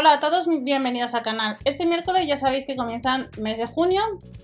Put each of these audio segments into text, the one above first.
Hola a todos, bienvenidos al canal. Este miércoles ya sabéis que comienzan mes de junio,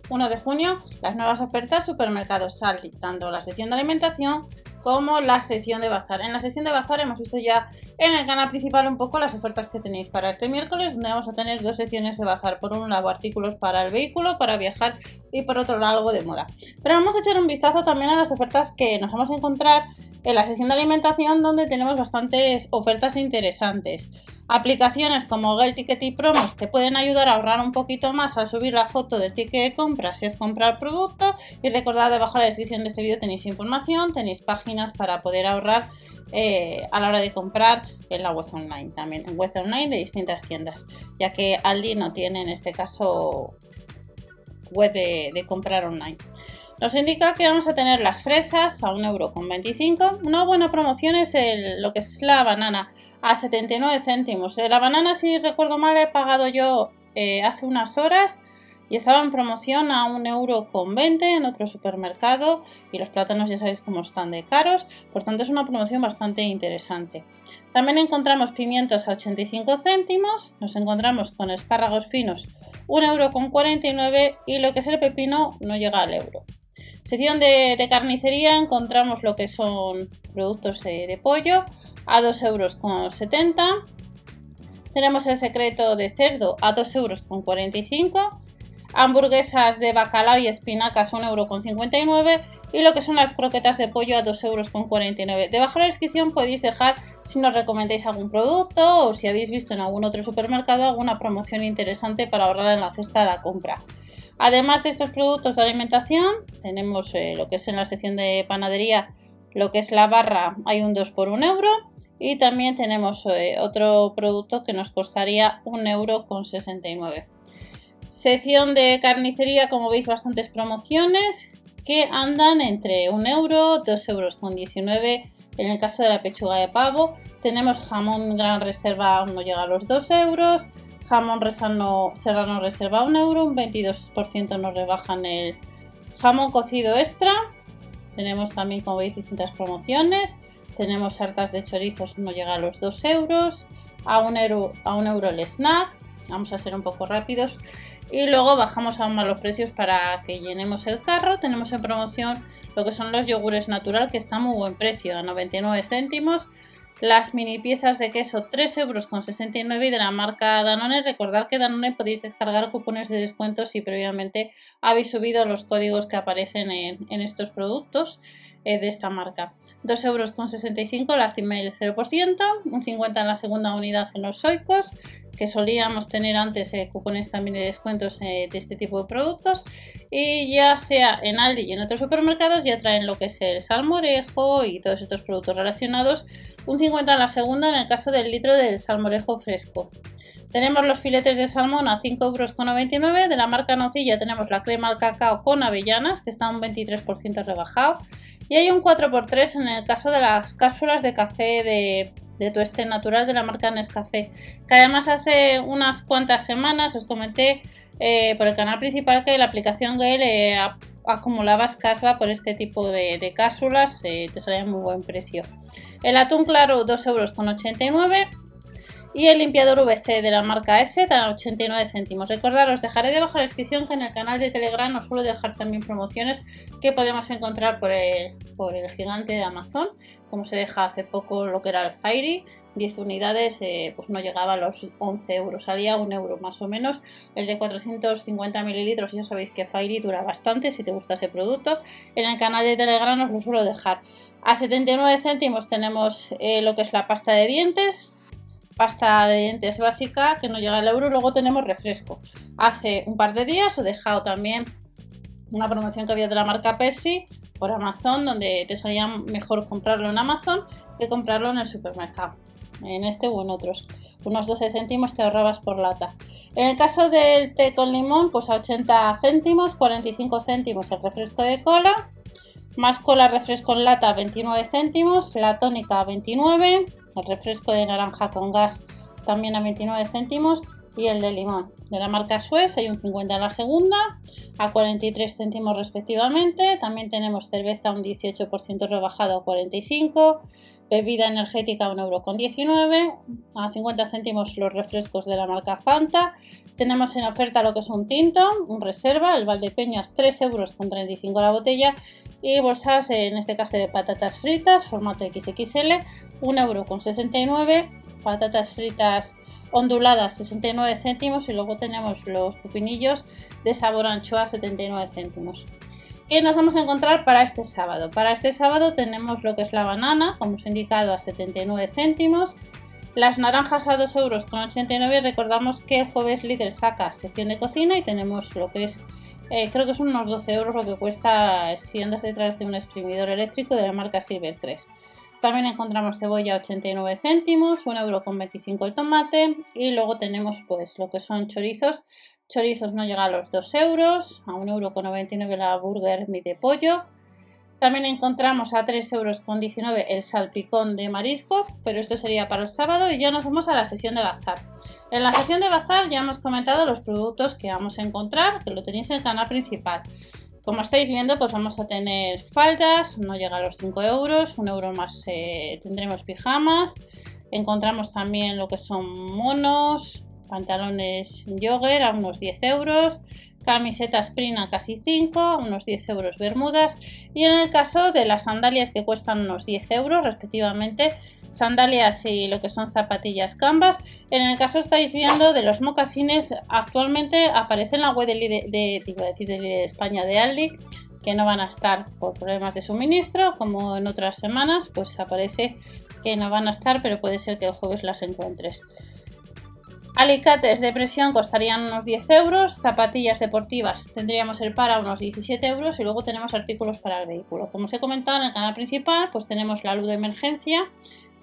1 de junio, las nuevas ofertas supermercados Sal, tanto la sección de alimentación como la sección de bazar. En la sección de bazar hemos visto ya en el canal principal un poco las ofertas que tenéis para este miércoles, donde vamos a tener dos secciones de bazar. Por un lado, artículos para el vehículo, para viajar, y por otro lado, algo de moda. Pero vamos a echar un vistazo también a las ofertas que nos vamos a encontrar en la sección de alimentación, donde tenemos bastantes ofertas interesantes. Aplicaciones como Get Ticket y Promos te pueden ayudar a ahorrar un poquito más al subir la foto del ticket de compra si es comprar producto. Y recordad debajo de la descripción de este vídeo tenéis información, tenéis páginas para poder ahorrar eh, a la hora de comprar en la web online, también en web online de distintas tiendas, ya que Aldi no tiene en este caso web de, comprar online. Nos indica que vamos a tener las fresas a 1,25€. Una buena promoción es lo que es la banana a 79 céntimos. La banana, si recuerdo mal, he pagado yo eh, hace unas horas y estaba en promoción a 1,20€ en otro supermercado y los plátanos ya sabéis cómo están de caros, por tanto es una promoción bastante interesante. También encontramos pimientos a 85 céntimos, nos encontramos con espárragos finos 1,49€ y lo que es el pepino no llega al euro. Sección de, carnicería encontramos lo que son productos de pollo a 2,70 euros. Tenemos el secreto de cerdo a 2,45 euros. Hamburguesas de bacalao y espinacas 1,59 euros. Y lo que son las croquetas de pollo a 2,49 euros. Debajo de la descripción podéis dejar si nos recomendáis algún producto o si habéis visto en algún otro supermercado alguna promoción interesante para ahorrar en la cesta de la compra. Además de estos productos de alimentación, tenemos eh, lo que es en la sección de panadería, lo que es la barra, hay un 2 por 1 euro. Y también tenemos eh, otro producto que nos costaría 1 euro con 69. Sección de carnicería, como veis, bastantes promociones que andan entre 1 euro, 2 euros con 19 en el caso de la pechuga de pavo. Tenemos jamón gran reserva, no llega a los 2 euros. Jamón serrano reserva 1 euro, un 22% nos rebajan el jamón cocido extra. Tenemos también, como veis, distintas promociones. Tenemos hartas de chorizos, no llega a los 2 euros. A 1 euro, euro el snack. Vamos a ser un poco rápidos. Y luego bajamos aún más los precios para que llenemos el carro. Tenemos en promoción lo que son los yogures natural, que está a muy buen precio, a 99 céntimos. Las mini piezas de queso 3 euros con 69 y de la marca Danone. Recordad que Danone podéis descargar cupones de descuento si previamente habéis subido los códigos que aparecen en, estos productos eh, de esta marca. 2 euros con 65 la del 0%, un 50 en la segunda unidad en los oicos, que solíamos tener antes eh, cupones también de descuentos eh, de este tipo de productos y ya sea en Aldi y en otros supermercados ya traen lo que es el salmorejo y todos estos productos relacionados un 50 en la segunda en el caso del litro del salmorejo fresco tenemos los filetes de salmón a 5,99 euros. De la marca Nocilla tenemos la crema al cacao con avellanas, que está un 23% rebajado. Y hay un 4x3 en el caso de las cápsulas de café de de tueste natural de la marca Nescafé. Que además hace unas cuantas semanas os comenté eh, por el canal principal que la aplicación Gale eh, acumulabas casva por este tipo de, cápsulas, eh, te salía muy buen precio. El atún claro 2,89 euros y el limpiador VC de la marca S a 89 céntimos. Recordad, os dejaré debajo de la descripción que en el canal de Telegram os suelo dejar también promociones que podemos encontrar por el, por el gigante de Amazon, como se deja hace poco lo que era el Fairy. 10 unidades eh, pues no llegaba a los 11 euros, salía un euro más o menos. El de 450 mililitros, ya sabéis que Fairy dura bastante si te gusta ese producto. En el canal de Telegram os lo suelo dejar. A 79 céntimos tenemos eh, lo que es la pasta de dientes, pasta de dientes básica que no llega al euro. Luego tenemos refresco. Hace un par de días he dejado también una promoción que había de la marca Pepsi por Amazon, donde te salía mejor comprarlo en Amazon que comprarlo en el supermercado. En este o en otros. Unos 12 céntimos te ahorrabas por lata. En el caso del té con limón, pues a 80 céntimos, 45 céntimos el refresco de cola. Más cola refresco en lata 29 céntimos, la tónica 29 el refresco de naranja con gas también a 29 céntimos y el de limón. De la marca Suez hay un 50 en la segunda, a 43 céntimos respectivamente. También tenemos cerveza un 18% rebajado a 45, bebida energética 1,19€, a 50 céntimos los refrescos de la marca Fanta. Tenemos en oferta lo que es un tinto, un reserva, el Valdepeñas 3,35€ la botella y bolsas, en este caso de patatas fritas, formato XXL, 1,69€, patatas fritas onduladas 69 céntimos y luego tenemos los pupinillos de sabor anchoa 79 céntimos. ¿Qué nos vamos a encontrar para este sábado? Para este sábado tenemos lo que es la banana, como os he indicado, a 79 céntimos. Las naranjas a 2 euros con 89. Recordamos que el jueves Lidl saca sección de cocina y tenemos lo que es, eh, creo que son unos 12 euros lo que cuesta si andas detrás de un exprimidor eléctrico de la marca Silver 3. También encontramos cebolla 89 céntimos, 1,25 euro el tomate y luego tenemos pues lo que son chorizos. Chorizos no llega a los 2 euros, a 1,99 euro la burger de pollo. También encontramos a 3,19 euros el salpicón de marisco, pero esto sería para el sábado y ya nos vamos a la sesión de bazar. En la sesión de bazar ya hemos comentado los productos que vamos a encontrar, que lo tenéis en el canal principal. Como estáis viendo, pues vamos a tener faldas, no llega a los 5 euros, un euro más eh, tendremos pijamas. Encontramos también lo que son monos, pantalones jogger a unos 10 euros, camisetas prina casi 5, unos 10 euros bermudas y en el caso de las sandalias que cuestan unos 10 euros respectivamente sandalias y lo que son zapatillas canvas. En el caso estáis viendo de los mocasines, actualmente aparece en la web de, de, decir de España de Aldi que no van a estar por problemas de suministro, como en otras semanas, pues aparece que no van a estar, pero puede ser que el jueves las encuentres. Alicates de presión costarían unos 10 euros, zapatillas deportivas tendríamos el para unos 17 euros y luego tenemos artículos para el vehículo. Como os he comentado en el canal principal, pues tenemos la luz de emergencia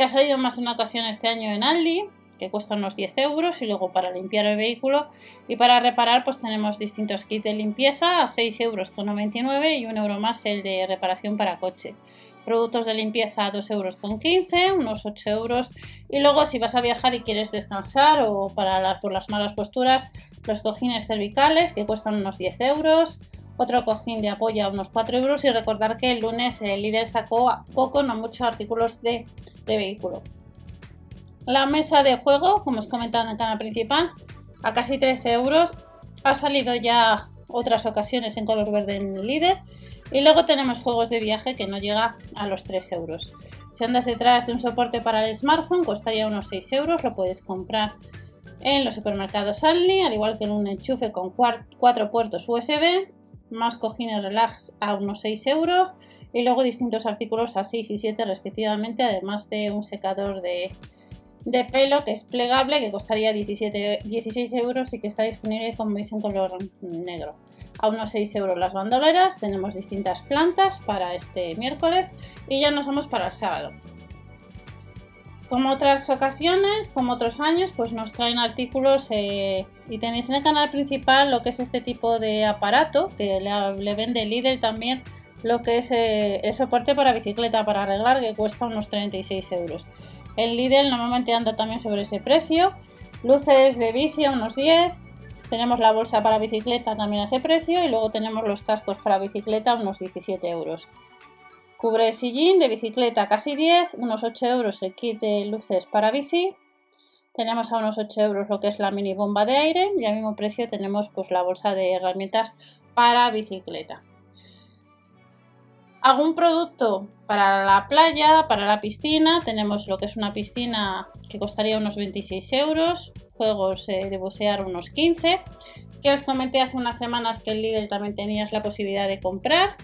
que ha salido más de una ocasión este año en Aldi, que cuesta unos 10 euros y luego para limpiar el vehículo. Y para reparar pues tenemos distintos kits de limpieza a 6 euros con 99 y un euro más el de reparación para coche. Productos de limpieza a 2 euros con 15 unos 8 euros. Y luego si vas a viajar y quieres descansar o para por las malas posturas los cojines cervicales que cuestan unos 10 euros otro cojín de apoyo a unos 4 euros y recordar que el lunes el líder sacó poco, no muchos artículos de, vehículo. La mesa de juego, como os comentaba en el canal principal, a casi 13 euros. Ha salido ya otras ocasiones en color verde en el líder. Y luego tenemos juegos de viaje que no llega a los 3 euros. Si andas detrás de un soporte para el smartphone, costaría unos 6 euros. Lo puedes comprar en los supermercados Aldi, al igual que en un enchufe con 4 puertos USB más cojines relax a unos 6 euros y luego distintos artículos a 6 y 7 respectivamente, además de un secador de, pelo que es plegable que costaría 17, 16 euros y que está disponible como veis en color negro. A unos 6 euros las bandoleras, tenemos distintas plantas para este miércoles y ya nos vamos para el sábado. Como otras ocasiones, como otros años, pues nos traen artículos eh, y tenéis en el canal principal lo que es este tipo de aparato que le, vende Lidl también lo que es eh, el soporte para bicicleta para arreglar que cuesta unos 36 euros. El Lidl normalmente anda también sobre ese precio. Luces de bici unos 10. Tenemos la bolsa para bicicleta también a ese precio y luego tenemos los cascos para bicicleta unos 17 euros. Cubre sillín de bicicleta casi 10, unos 8 euros el kit de luces para bici. Tenemos a unos 8 euros lo que es la mini bomba de aire y al mismo precio tenemos pues la bolsa de herramientas para bicicleta. Algún producto para la playa, para la piscina, tenemos lo que es una piscina que costaría unos 26 euros, juegos eh, de bucear unos 15, que os comenté hace unas semanas que el Lidl también tenías la posibilidad de comprar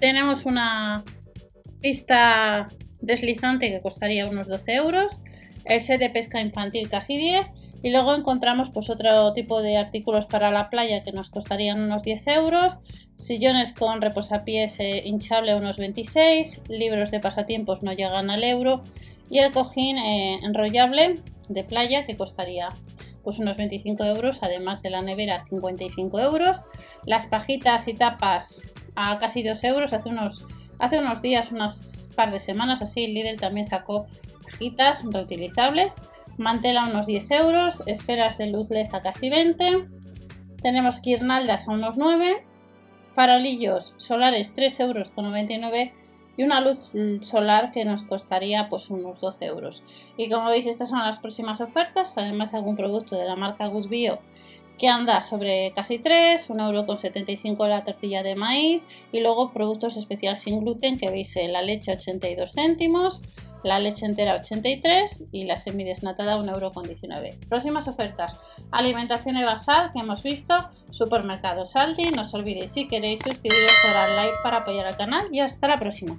tenemos una pista deslizante que costaría unos 12 euros, el set de pesca infantil casi 10 y luego encontramos pues otro tipo de artículos para la playa que nos costarían unos 10 euros, sillones con reposapiés eh, hinchable unos 26, libros de pasatiempos no llegan al euro y el cojín eh, enrollable de playa que costaría pues unos 25 euros, además de la nevera 55 euros, las pajitas y tapas a casi 2 euros. Hace unos, hace unos días, unas par de semanas así, Lidl también sacó cajitas reutilizables Mantela unos 10 euros, esferas de luz LED a casi 20. Tenemos guirnaldas a unos 9, farolillos solares 3 euros con 99 y una luz solar que nos costaría pues unos 12 euros. Y como veis estas son las próximas ofertas, además de algún producto de la marca Good Bio que anda sobre casi 3, 1,75€ la tortilla de maíz y luego productos especiales sin gluten que veis la leche 82 céntimos, la leche entera 83 y la semidesnatada 1,19€. Próximas ofertas, alimentación y bazar que hemos visto, supermercado Saldi, no os olvidéis si queréis suscribiros, dar like para apoyar al canal y hasta la próxima.